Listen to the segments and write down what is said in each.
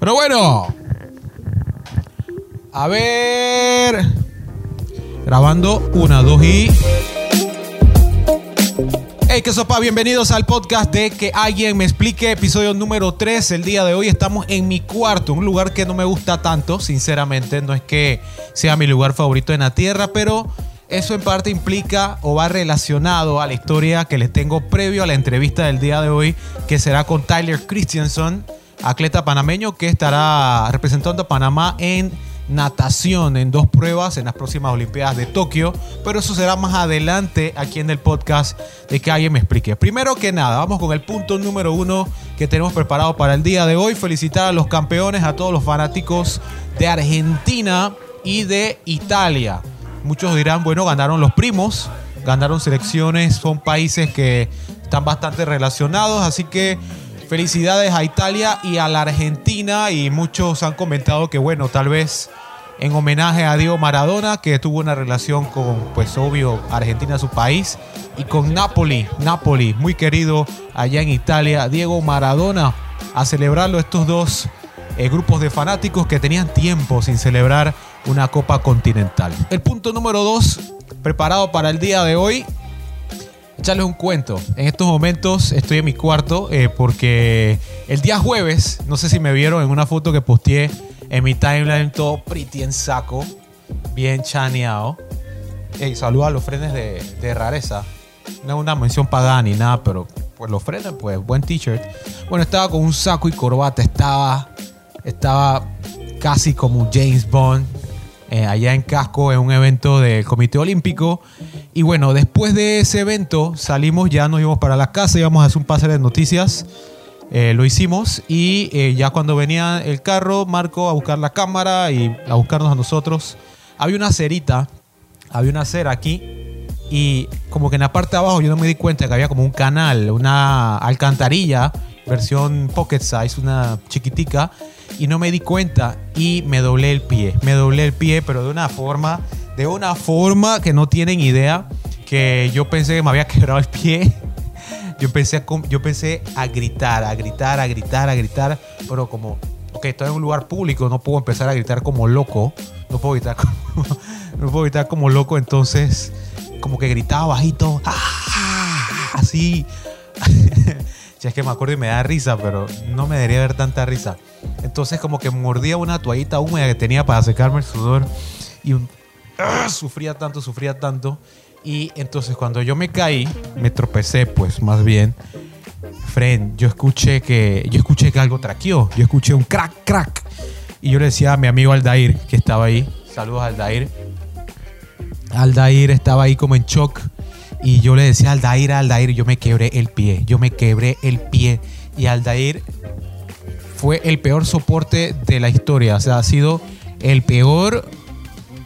Pero bueno. A ver. Grabando una, dos y. Hey, qué sopa, bienvenidos al podcast de Que alguien me explique, episodio número 3. El día de hoy estamos en mi cuarto, un lugar que no me gusta tanto, sinceramente. No es que sea mi lugar favorito en la tierra, pero eso en parte implica o va relacionado a la historia que les tengo previo a la entrevista del día de hoy, que será con Tyler Christensen, atleta panameño que estará representando a Panamá en natación en dos pruebas en las próximas Olimpiadas de Tokio, pero eso será más adelante aquí en el podcast de que alguien me explique. Primero que nada, vamos con el punto número uno que tenemos preparado para el día de hoy. Felicitar a los campeones, a todos los fanáticos de Argentina y de Italia. Muchos dirán, bueno, ganaron los primos, ganaron selecciones, son países que están bastante relacionados, así que felicidades a Italia y a la Argentina y muchos han comentado que bueno, tal vez en homenaje a Diego Maradona, que tuvo una relación con, pues obvio, Argentina, su país, y con Napoli, Napoli, muy querido allá en Italia, Diego Maradona, a celebrarlo estos dos eh, grupos de fanáticos que tenían tiempo sin celebrar una Copa Continental. El punto número dos, preparado para el día de hoy, echarles un cuento. En estos momentos estoy en mi cuarto eh, porque el día jueves, no sé si me vieron en una foto que posteé en mi timeline, todo pretty en saco, bien chaneado. Hey, saludo a los frenes de, rareza. No es una mención pagana ni nada, pero pues los frenes, pues buen t-shirt. Bueno, estaba con un saco y corbata, estaba, estaba casi como James Bond. Eh, allá en Casco en un evento del Comité Olímpico. Y bueno, después de ese evento salimos, ya nos íbamos para la casa, íbamos a hacer un pase de noticias. Eh, lo hicimos y eh, ya cuando venía el carro, Marco a buscar la cámara y a buscarnos a nosotros, había una cerita, había una cera aquí y como que en la parte de abajo yo no me di cuenta que había como un canal, una alcantarilla, versión pocket size, una chiquitica, y no me di cuenta y me doblé el pie, me doblé el pie, pero de una forma, de una forma que no tienen idea, que yo pensé que me había quebrado el pie. Yo pensé, yo pensé a gritar, a gritar, a gritar, a gritar, pero como, ok, estoy en un lugar público, no puedo empezar a gritar como loco, no puedo gritar como, no puedo gritar como loco, entonces como que gritaba bajito, ¡ah! así. ya es que me acuerdo y me da risa, pero no me debería ver tanta risa. Entonces como que mordía una toallita húmeda que tenía para secarme el sudor y ¡ah! sufría tanto, sufría tanto. Y entonces cuando yo me caí, me tropecé pues más bien. Fren, yo escuché que yo escuché que algo traqueó, yo escuché un crack, crack. Y yo le decía a mi amigo Aldair, que estaba ahí, saludos Aldair. Aldair estaba ahí como en shock. Y yo le decía a Aldair, Aldair, yo me quebré el pie, yo me quebré el pie. Y Aldair fue el peor soporte de la historia. O sea, ha sido el peor,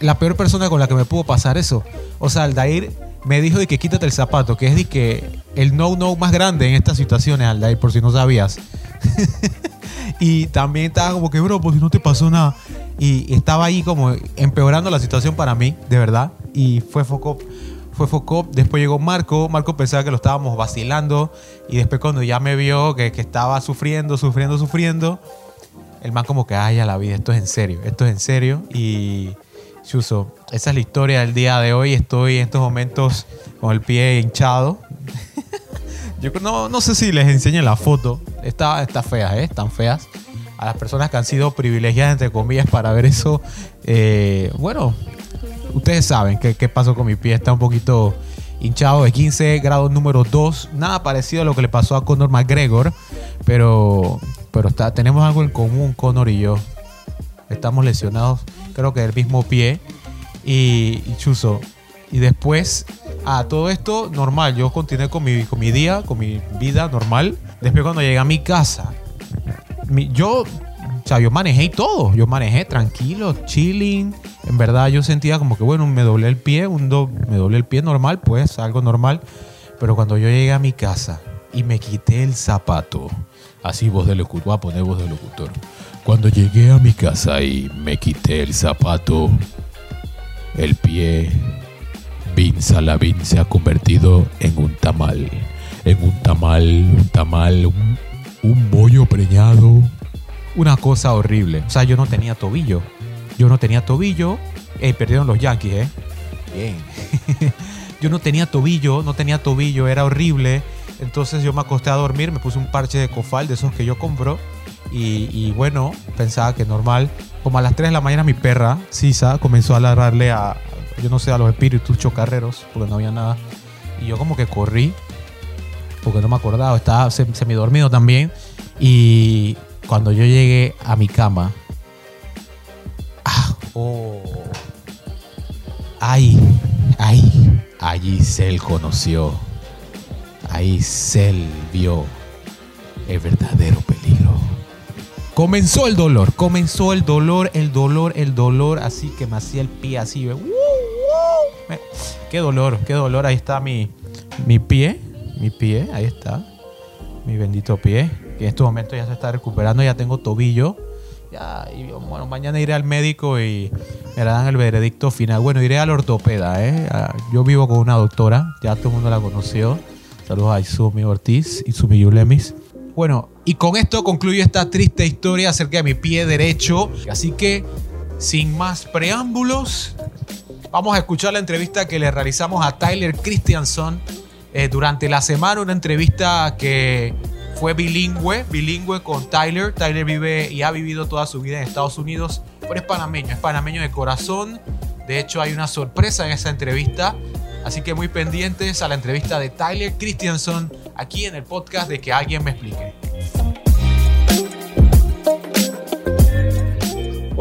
la peor persona con la que me pudo pasar eso. O sea, Aldair me dijo de que quítate el zapato, que es de que el no-no más grande en estas situaciones, Aldair, por si no sabías. y también estaba como que, bro, pues si no te pasó nada. Y estaba ahí como empeorando la situación para mí, de verdad. Y fue foco fue Focop, después llegó Marco, Marco pensaba que lo estábamos vacilando y después cuando ya me vio que, que estaba sufriendo, sufriendo, sufriendo, el man como que, ay, a la vida, esto es en serio, esto es en serio y Chuso, esa es la historia del día de hoy, estoy en estos momentos con el pie hinchado. No, no sé si les enseño la foto, está, está fea, ¿eh? están feas. A las personas que han sido privilegiadas, entre comillas, para ver eso, eh, bueno, ustedes saben qué, qué pasó con mi pie. Está un poquito hinchado de 15 grados número 2. Nada parecido a lo que le pasó a Conor McGregor. Pero, pero está, tenemos algo en común, Conor y yo. Estamos lesionados, creo que del mismo pie. Y, y Chuzo. Y después, a todo esto, normal. Yo continué con mi, con mi día, con mi vida normal. Después, cuando llegué a mi casa, mi, yo o sea, yo manejé y todo. Yo manejé tranquilo, chilling. En verdad yo sentía como que, bueno, me doblé el pie, un do, me doblé el pie normal, pues algo normal. Pero cuando yo llegué a mi casa y me quité el zapato, así voz de locutor, voy a poner voz de locutor. Cuando llegué a mi casa y me quité el zapato, el pie, Bin Salabin se ha convertido en un tamal. En un tamal, un tamal, un, un bollo preñado una cosa horrible. O sea, yo no tenía tobillo. Yo no tenía tobillo. Ey, perdieron los Yankees, ¿eh? Bien. yo no tenía tobillo, no tenía tobillo, era horrible. Entonces yo me acosté a dormir, me puse un parche de cofal de esos que yo compro. Y, bueno, pensaba que normal. Como a las 3 de la mañana mi perra, Sisa, comenzó a ladrarle a, yo no sé, a los espíritus chocarreros, porque no había nada. Y yo como que corrí, porque no me acordaba, estaba semidormido también. Y cuando yo llegué a mi cama, ah, oh, ay, ay, allí Cell conoció, ahí Cell vio el verdadero. Comenzó el dolor, comenzó el dolor, el dolor, el dolor, así que me hacía el pie así. Qué dolor, qué dolor. Ahí está mi, mi pie, mi pie, ahí está. Mi bendito pie, que en este momento ya se está recuperando, ya tengo tobillo. Ya, bueno, mañana iré al médico y me dan el veredicto final. Bueno, iré al ortopeda, ¿eh? Yo vivo con una doctora, ya todo el mundo la conoció. Saludos a Izumi Ortiz, Izumi Yulemis. Bueno, y con esto concluyo esta triste historia acerca de mi pie derecho. Así que, sin más preámbulos, vamos a escuchar la entrevista que le realizamos a Tyler Christianson eh, durante la semana. Una entrevista que fue bilingüe, bilingüe con Tyler. Tyler vive y ha vivido toda su vida en Estados Unidos, pero es panameño, es panameño de corazón. De hecho, hay una sorpresa en esa entrevista. Así que muy pendientes a la entrevista de Tyler Christianson aquí en el podcast de que alguien me explique.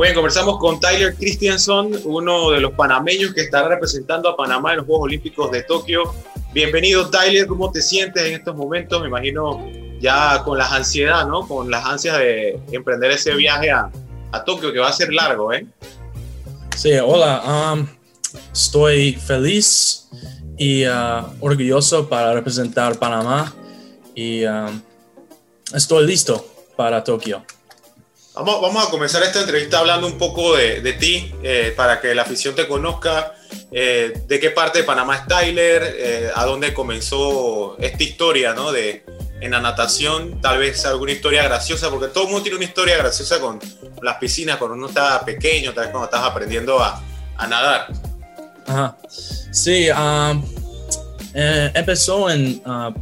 Bien, conversamos con Tyler Christianson, uno de los panameños que estará representando a Panamá en los Juegos Olímpicos de Tokio. Bienvenido, Tyler. ¿Cómo te sientes en estos momentos? Me imagino ya con las ansiedades, ¿no? Con las ansias de emprender ese viaje a, a Tokio, que va a ser largo, ¿eh? Sí, hola. Um, estoy feliz y uh, orgulloso para representar Panamá y um, estoy listo para Tokio. Vamos, vamos, a comenzar esta entrevista hablando un poco de, de ti, eh, para que la afición te conozca, eh, de qué parte de Panamá es Tyler, eh, a dónde comenzó esta historia ¿no? de, en la natación, tal vez alguna historia graciosa, porque todo el mundo tiene una historia graciosa con las piscinas, cuando uno está pequeño, tal vez cuando estás aprendiendo a, a nadar. Ajá. Sí, um, eh, empezó en uh,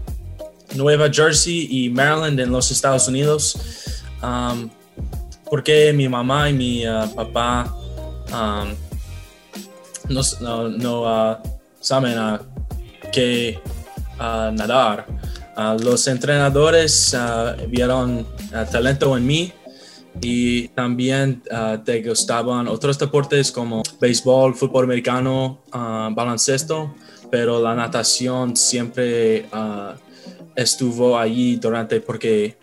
Nueva Jersey y Maryland en los Estados Unidos, um, porque mi mamá y mi uh, papá um, no, no, uh, saben qué nadar. los entrenadores vieron talento en mí y también uh, te gustaban otros deportes como béisbol, fútbol americano, uh, baloncesto, pero la natación siempre uh, estuvo allí durante porque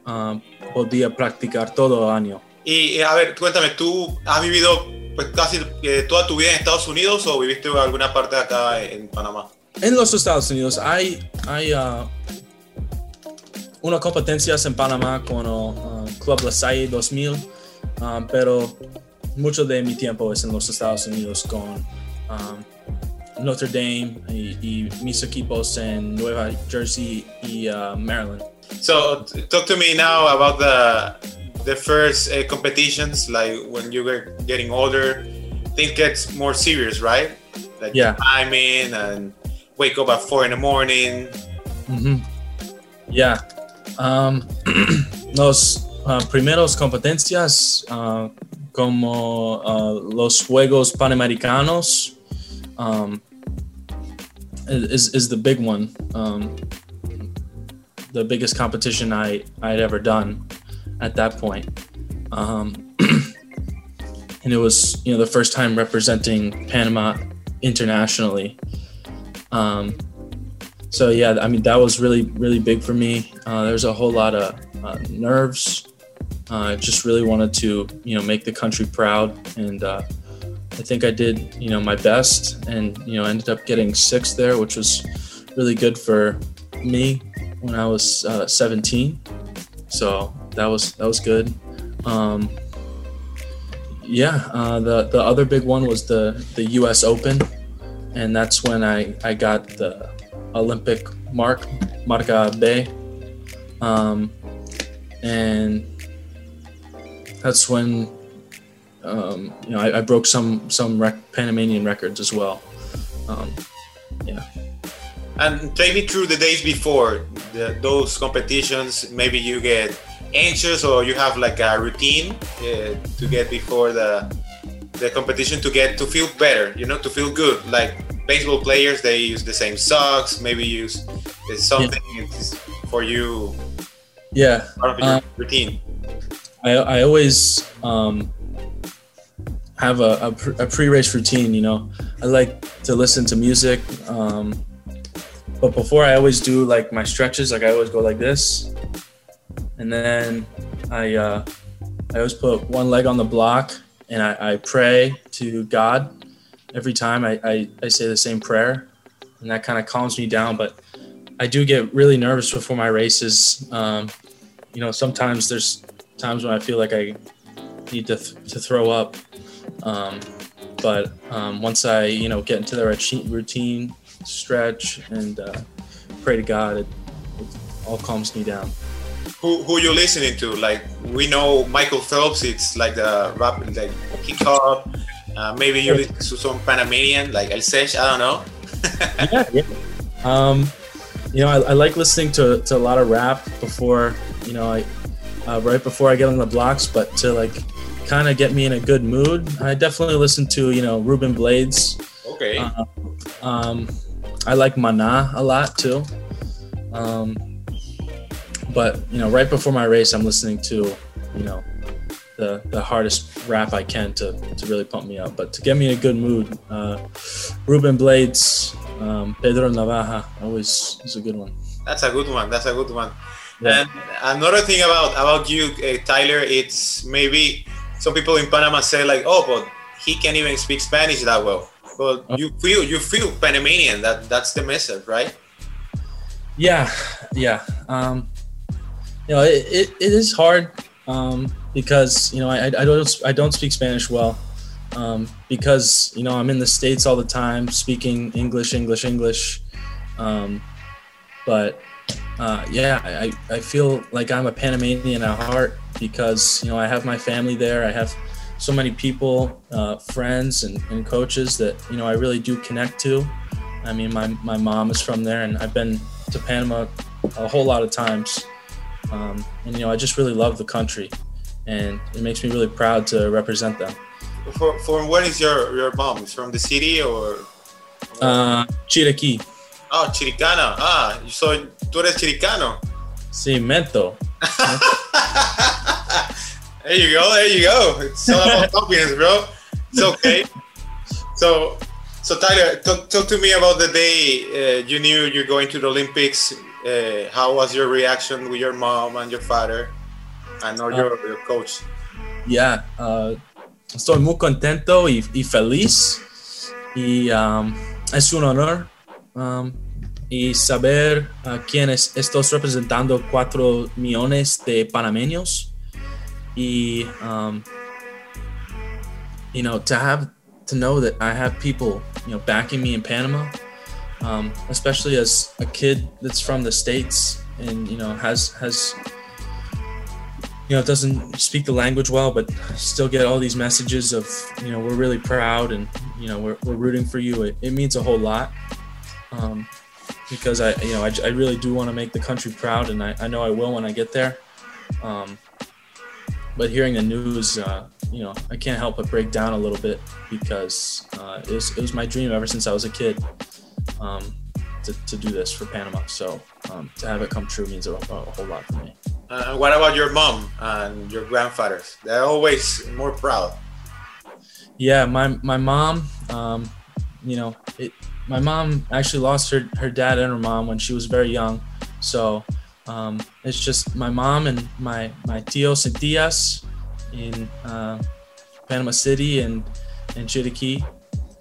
podía practicar todo el año. Y a ver, cuéntame, ¿tú has vivido pues casi eh, toda tu vida en Estados Unidos o viviste en alguna parte de acá en Panamá? En los Estados Unidos hay, hay una competencia en Panamá con Club La Salle 2000, um, pero mucho de mi tiempo es en los Estados Unidos con um, Notre Dame y, mis equipos en Nueva Jersey y uh, Maryland. So, talk to me now about the the first uh, competitions, like when you were getting older, things get more serious, right? Like yeah. timing and wake up at four in the morning. Mm-hmm. Yeah. Um, los uh, primeros competencias uh, como uh, los Juegos Panamericanos um, is, is the big one. Um, the biggest competition I, I'd ever done at that point. Um, and it was, you know, the first time representing Panama internationally. Um, so yeah, I mean that was really really big for me. Uh, there's a whole lot of uh, nerves. Uh, I just really wanted to you know make the country proud, and uh, I think I did you know my best, and you know ended up getting sixth there, which was really good for me when I was uh, 17. So that was that was good. Um, yeah, uh, the the other big one was the the U.S. Open, and that's when I I got the Olympic mark, Marca B. Um, and that's when um, you know I, I, broke some some rec- Panamanian records as well. Um, yeah. And take me through the days before the, those competitions. Maybe you get anxious or you have like a routine uh, to get before the the competition to get to feel better. You know, to feel good. Like baseball players, they use the same socks. Maybe use something yeah. for you. Yeah. Part of your um, routine. I, I always um, have a, a, pre-race routine. You know, I like to listen to music. Um, but before I always do like my stretches, like I always go like this, and then I uh, I always put one leg on the block and I, I pray to God every time. I, I, I say the same prayer, and that kind of calms me down. But I do get really nervous before my races. Um, you know, sometimes there's times when I feel like I need to, th- to throw up. Um, but um, once I, you know, get into the routine, stretch, and uh, pray to God, it, it all calms me down who who you listening to? Like we know Michael Phelps, it's like the rap, like hip hop. Uh, maybe you listen to some Panamanian, like El Sech. I don't know. yeah, yeah. Um, you know, I, I, like listening to, to a lot of rap before, you know, I uh, right before I get on the blocks, but to like kind of get me in a good mood, I definitely listen to you know Ruben Blades. Okay. Uh, um, I like Mana a lot too. Um, but you know, right before my race, I'm listening to, you know, the the hardest rap I can to to really pump me up. But to get me in a good mood, uh, Ruben Blades, um, Pedro Navaja, always is a good one. That's a good one. That's a good one. Yeah. And another thing about about you, uh, Tyler, it's maybe some people in Panama say like, oh, but he can't even speak Spanish that well. But oh. you feel you feel Panamanian. That that's the message, right? Yeah, yeah. Um, you know, it, it, it is hard um, because you know I, I don't I don't speak Spanish well um, because you know I'm in the states all the time speaking English English English, um, but uh, yeah I, I feel like I'm a Panamanian at heart because you know I have my family there I have so many people uh, friends and, and coaches that you know I really do connect to. I mean my my mom is from there and I've been to Panama a whole lot of times um, and you know, I just really love the country, and it makes me really proud to represent them. For, for where is your your mom? Is from the city or? Uh, Chiriquí. Oh, Chiricana. Ah, so tú eres chiricano. Sí, mento. there you go. There you go. It's all about confidence, bro. It's okay. So, so Tyler, talk, talk to me about the day uh, you knew you're going to the Olympics. Uh, how was your reaction with your mom and your father and uh, your, your, coach? Yeah, uh, estoy muy contento y, y feliz y um, es un honor um, y saber a quiénes estoy representando cuatro millones de panameños. Y um, you know to have to know that I have people you know backing me in Panama um, especially as a kid that's from the states and you know has has you know doesn't speak the language well but still get all these messages of you know we're really proud and you know we're, we're rooting for you. It, it means a whole lot um, because i you know i, I really do want to make the country proud and I, I know i will when i get there um, but hearing the news uh, you know i can't help but break down a little bit because uh, it, was, it was my dream ever since i was a kid um, to, to do this for Panama. So um, to have it come true means a, a whole lot for me. Uh, what about your mom and your grandfathers? They're always more proud. Yeah, my my mom, um, you know, it, my mom actually lost her her dad and her mom when she was very young. So um, it's just my mom and my my tios and tias in uh, Panama City and and Chiriquí,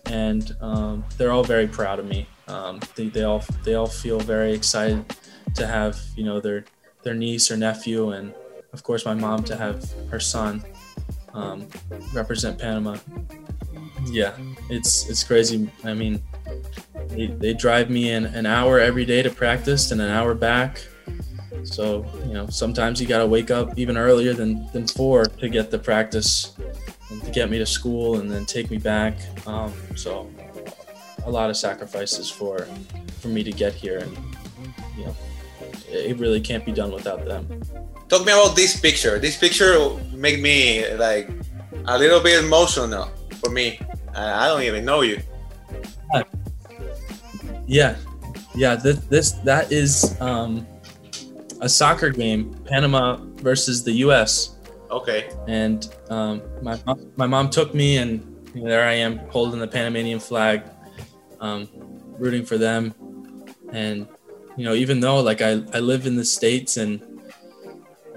and um, they're all very proud of me. Um, they, they all they all feel very excited to have you know their their niece or nephew, and of course my mom to have her son um, represent Panama. Yeah, it's it's crazy. I mean, they, they drive me in an hour every day to practice and an hour back, So you know, sometimes you gotta wake up even earlier than than four to get the practice, and to get me to school, and then take me back. Um, so a lot of sacrifices for for me to get here, and you know, it really can't be done without them. Talk me about this picture. This picture made me like a little bit emotional for me. I don't even know you. Yeah, yeah. This, this that is um, a soccer game, Panama versus the U.S. Okay. And um, my my mom took me, and there I am holding the Panamanian flag, um, rooting for them. And you know, even though like I I live in the states and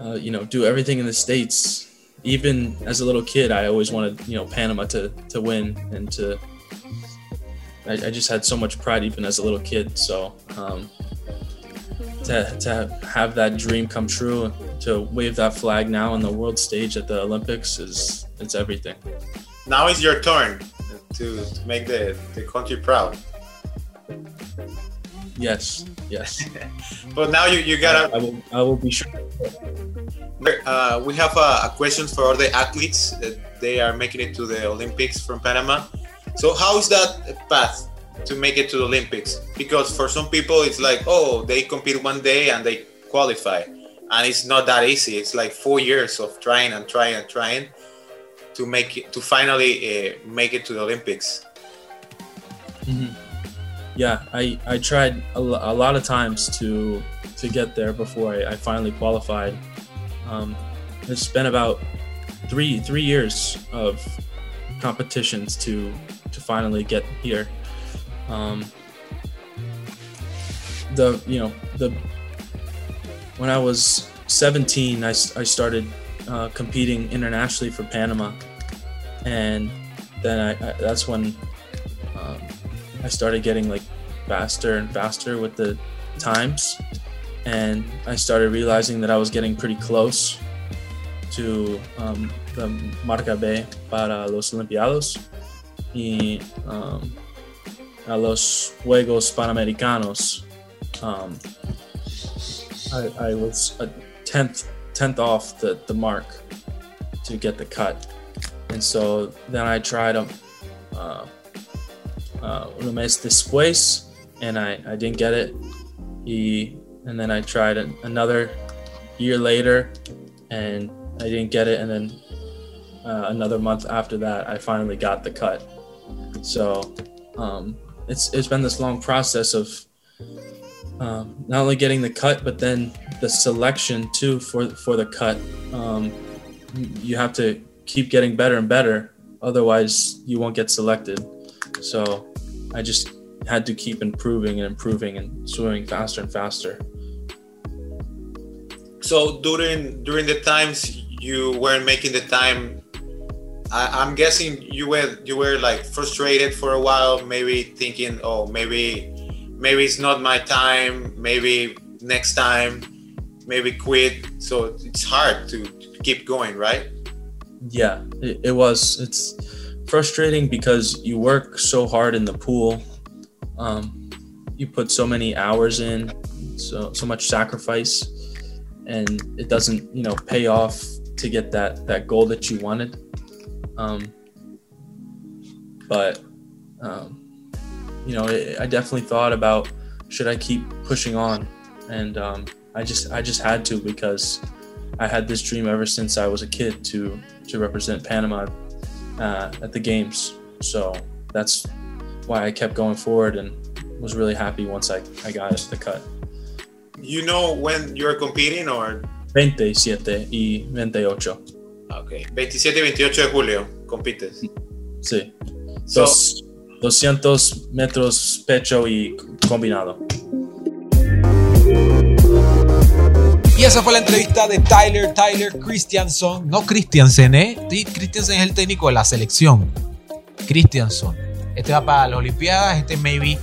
uh, you know do everything in the states, even as a little kid, I always wanted you know Panama to to win and to. I, I just had so much pride even as a little kid. So um, to to have that dream come true, to wave that flag now on the world stage at the Olympics is it's everything. Now it's your turn to, to make the, the country proud. Yes, yes. but now you, you gotta. I, I, will, I will be sure. Uh, we have a, a, question for all the athletes that they are making it to the Olympics from Panama. So how is that path to make it to the Olympics? Because for some people it's like, oh, they compete one day and they qualify, and it's not that easy. It's like four years of trying and trying and trying to make it to finally uh, make it to the Olympics. Mm-hmm. Yeah, I I tried a, a, lot of times to to get there before I, I finally qualified. Um, it's been about three three years of competitions to finally get here. Um, the you know the when I was 17, I, I started uh, competing internationally for Panama, and then I, I that's when um, I started getting like faster and faster with the times, and I started realizing that I was getting pretty close to um, the marca B para los Olimpiados y um, a los Juegos Panamericanos. Um, I, I, was a tenth tenth off the, the mark to get the cut, and so then I tried a uh, uh, un mes después, and I, I didn't get it. He, and then I tried another year later, and I didn't get it, and then uh, another month after that, I finally got the cut. So um, it's it's been this long process of um, not only getting the cut, but then the selection too for for the cut. Um, you have to keep getting better and better, otherwise you won't get selected. So I just had to keep improving and improving and swimming faster and faster. So during during the times you weren't making the time I, am guessing you were you were like frustrated for a while, maybe thinking, oh, maybe maybe it's not my time, maybe next time, maybe quit. So it's hard to, to keep going, right? Yeah, it, it, was. It's frustrating because you work so hard in the pool. Um, you put so many hours in, so so much sacrifice, and it doesn't you know pay off to get that that goal that you wanted um, but um, you know, it, I definitely thought about should I keep pushing on, and um, I just I just had to because I had this dream ever since I was a kid to to represent Panama uh, at the games. So that's why I kept going forward and was really happy once I, I got the cut. You know when you're competing or 27 y 28. Ok, 27 y 28 de julio compites. Sí. Dos, 200 metros pecho y combinado. Y esa fue la entrevista de Tyler, Tyler Christianson. No Christiansen, ¿eh? Christiansen es el técnico de la selección. Christianson. Este va para las Olimpiadas, este maybe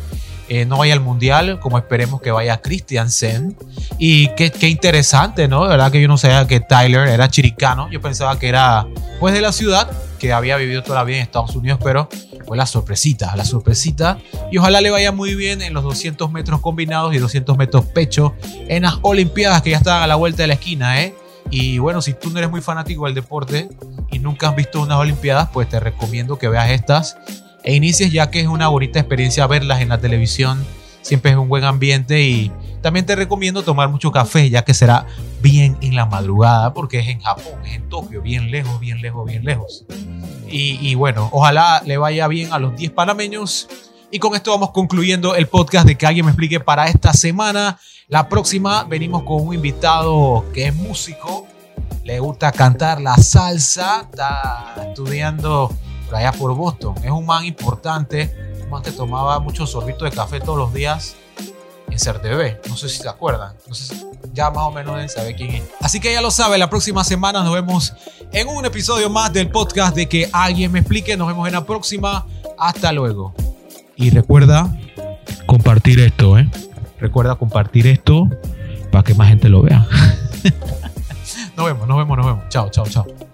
eh, no vaya al Mundial, como esperemos que vaya Christiansen. Y qué, interesante, ¿no? De verdad que yo no sabía que Tyler era chiricano. Yo pensaba que era, pues, de la ciudad, que había vivido toda la en Estados Unidos, pero fue la sorpresita, la sorpresita. Y ojalá le vaya muy bien en los 200 metros combinados y 200 metros pecho en las Olimpiadas que ya están a la vuelta de la esquina, ¿eh? Y bueno, si tú no eres muy fanático del deporte y nunca has visto unas Olimpiadas, pues te recomiendo que veas estas e inicies ya que es una bonita experiencia verlas en la televisión. Siempre es un buen ambiente y también te recomiendo tomar mucho café ya que será bien en la madrugada porque es en Japón, es en Tokio, bien lejos, bien lejos, bien lejos. Y, y bueno, ojalá le vaya bien a los 10 panameños. Y con esto vamos concluyendo el podcast de que alguien me explique para esta semana. La próxima venimos con un invitado que es músico, le gusta cantar la salsa, está estudiando por allá por Boston. Es un man importante, un man que tomaba muchos sorbitos de café todos los días en CERTV. No sé si se acuerdan. No sé si ya más o menos deben saber quién es. Así que ya lo sabe, la próxima semana nos vemos en un episodio más del podcast de que alguien me explique. Nos vemos en la próxima. Hasta luego. Y recuerda compartir esto, ¿eh? Recuerda compartir esto para que más gente lo vea. nos vemos, nos vemos, nos vemos. Chao, chao, chao.